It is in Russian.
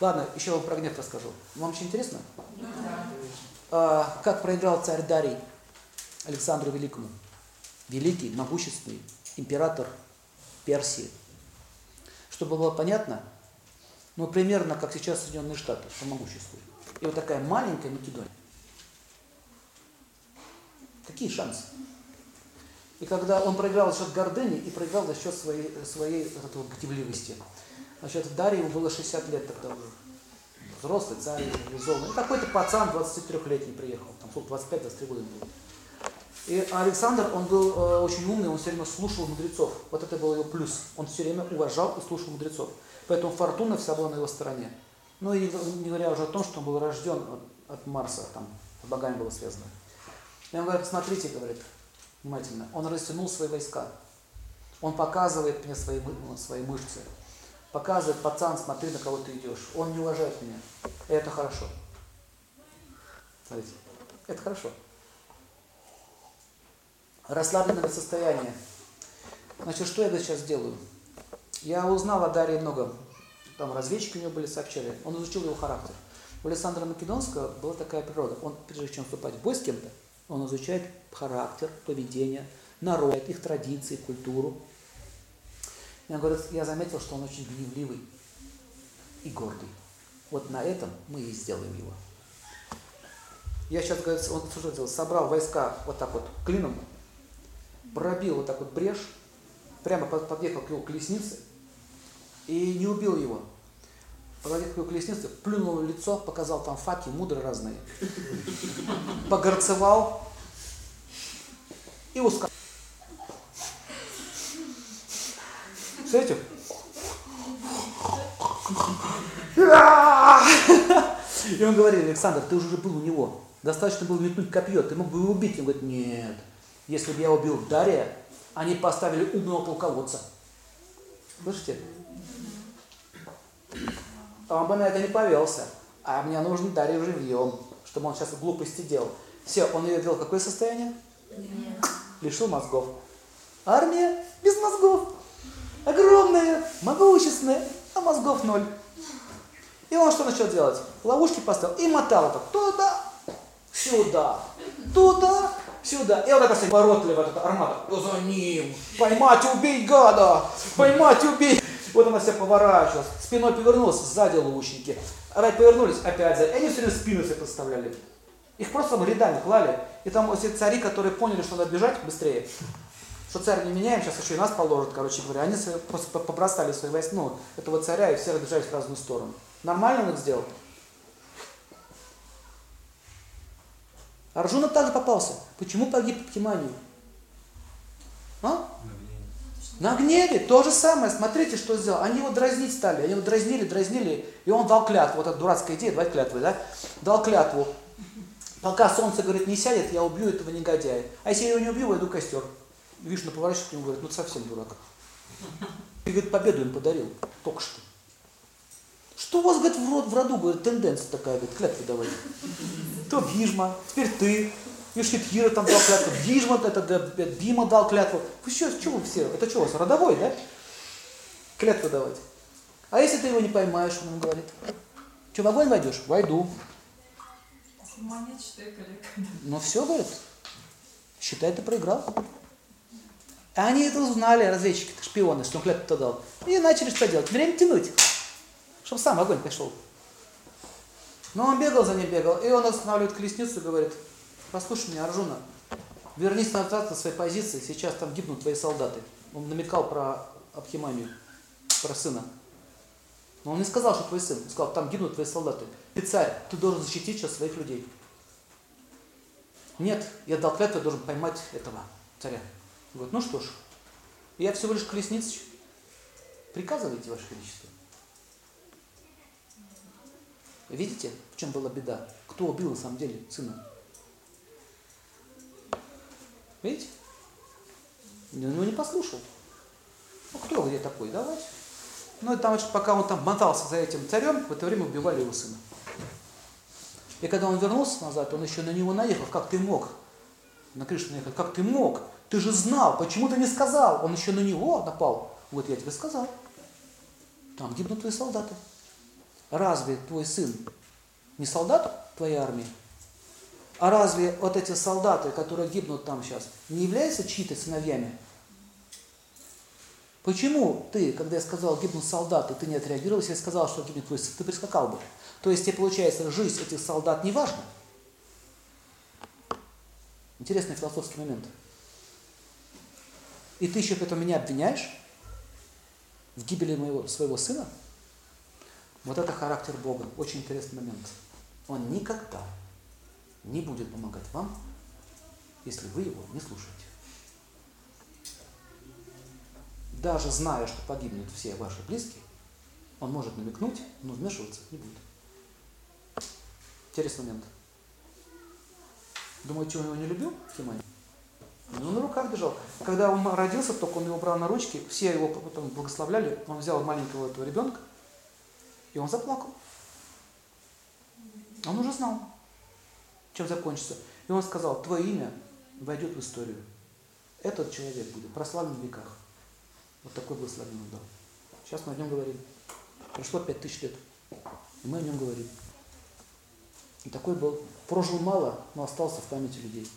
Ладно, еще вам про гнев расскажу. Вам очень интересно? Да. А, как проиграл царь Дарий Александру Великому? Великий, могущественный император Персии. Чтобы было понятно, ну, примерно как сейчас Соединенные Штаты по могуществу. И вот такая маленькая Македония. Какие шансы? И когда он проиграл за счет гордыни и проиграл за счет своей, своей вот этой вот гневливости. Значит, Дарье ему было 60 лет тогда уже. Взрослый, царь, реализованный. И какой-то пацан 23-летний приехал. Там сколько, 25-23 года было. И Александр, он был э, очень умный, он все время слушал мудрецов. Вот это был его плюс. Он все время уважал и слушал мудрецов. Поэтому фортуна вся была на его стороне. Ну и не говоря уже о том, что он был рожден от Марса, там, с богами было связано. И он говорит, смотрите, говорит, внимательно, он растянул свои войска. Он показывает мне свои, свои мышцы. Показывает, пацан, смотри, на кого ты идешь. Он не уважает меня. И это хорошо. Смотрите, это хорошо. Расслабленное состояние. Значит, что я сейчас делаю? Я узнал о Дарье много. Там разведчики у него были, сообщали. Он изучил его характер. У Александра Македонского была такая природа. Он, прежде чем вступать в бой с кем-то, он изучает характер, поведение, народ, их традиции, культуру. Я говорю, я заметил, что он очень гневливый и гордый. Вот на этом мы и сделаем его. Я сейчас, говорю, он что сделал? Собрал войска вот так вот клином, пробил вот так вот брешь, прямо подъехал к его колеснице и не убил его. Подъехал к его колеснице, плюнул в лицо, показал там факи, мудры разные. Погорцевал и ускал. Смотрите? И он говорит, Александр, ты уже был у него. Достаточно было метнуть копье, ты мог бы его убить. Он говорит, нет, если бы я убил Дария, они поставили умного полководца. Слышите? Он бы на это не повелся. А мне нужен Дарий живьем, чтобы он сейчас глупости делал. Все, он ее ввел в какое состояние? Нет. Лишил мозгов. Армия без мозгов. Огромная, могущественная, а мозгов ноль. И он что начал делать? Ловушки поставил и мотал это туда, сюда, туда, сюда. И вот это поворотливо, этот армата, за ним. Поймать, убей, гада! Поймать, убей! Вот она себя поворачивалась, спиной повернулась, сзади лучники. Опять повернулись, опять сзади. И они все время спину себе подставляли. Их просто там рядами клали. И там все цари, которые поняли, что надо бежать быстрее, что царь не меняем, сейчас еще и нас положат, короче говоря, они просто побросали свои войска, ну, этого царя, и все разбежались в разную сторону. Нормально он их сделал? Арджуна также попался. Почему погиб по Тиманию? А? На гневе. То же самое. Смотрите, что сделал. Они его дразнить стали. Они его дразнили, дразнили. И он дал клятву. Вот эта дурацкая идея, давать клятвы, да? Дал клятву. Пока солнце, говорит, не сядет, я убью этого негодяя. А если я его не убью, войду в костер. Вишна поворачивается к нему говорит, ну совсем дурак. И говорит, победу им подарил. Только что. Что у вас, говорит, в, род, в роду, говорит, тенденция такая, говорит, клятвы давать. То Бижма, теперь ты. Юшхитхира там дал клятву, Бижма, это Бима дал клятву. Вы что, что вы все? Это что у вас, родовой, да? Клятву давать. А если ты его не поймаешь, он говорит. Что, в огонь войдешь? Войду. Ну все, говорит. Считай, ты проиграл. А они это узнали, разведчики, шпионы, что он клятву дал. И начали что делать? Время тянуть чтобы сам огонь пошел. Но он бегал за ним, бегал, и он останавливает колесницу и говорит, послушай меня, Аржуна, вернись назад на свои позиции, сейчас там гибнут твои солдаты. Он намекал про Абхиманию, про сына. Но он не сказал, что твой сын. Он сказал, там гибнут твои солдаты. Ты царь, ты должен защитить сейчас своих людей. Нет, я дал клятву, я должен поймать этого царя. Он говорит, ну что ж, я всего лишь колесница. Приказывайте, Ваше Величество. Видите, в чем была беда? Кто убил на самом деле сына? Видите? Ну, не послушал. Ну, кто где такой? Давайте. Ну, и там, пока он там мотался за этим царем, в это время убивали его сына. И когда он вернулся назад, он еще на него наехал. Как ты мог? На Кришну наехал. Как ты мог? Ты же знал, почему ты не сказал? Он еще на него напал. Вот я тебе сказал. Там гибнут твои солдаты. разве твой сын не солдат твоей армии? А разве вот эти солдаты, которые гибнут там сейчас, не являются чьи-то сыновьями? Почему ты, когда я сказал гибнут солдаты, ты не отреагировал, если я сказал, что гибнет твой сын, ты прискакал бы? То есть тебе получается, жизнь этих солдат не важна? Интересный философский момент. И ты еще потом меня обвиняешь в гибели моего, своего сына? Вот это характер Бога. Очень интересный момент. Он никогда не будет помогать вам, если вы его не слушаете. Даже зная, что погибнут все ваши близкие, он может намекнуть, но вмешиваться не будет. Интересный момент. Думаете, он его не любил, Тимоня? Ну, на руках держал. Когда он родился, только он его брал на ручки, все его потом благословляли, он взял маленького этого ребенка, и он заплакал. Он уже знал, чем закончится. И он сказал, твое имя войдет в историю. Этот человек будет прославлен в веках. Вот такой благословение он дал. Сейчас мы о нем говорим. Прошло пять тысяч лет, и мы о нем говорим. И такой был. Прожил мало, но остался в памяти людей.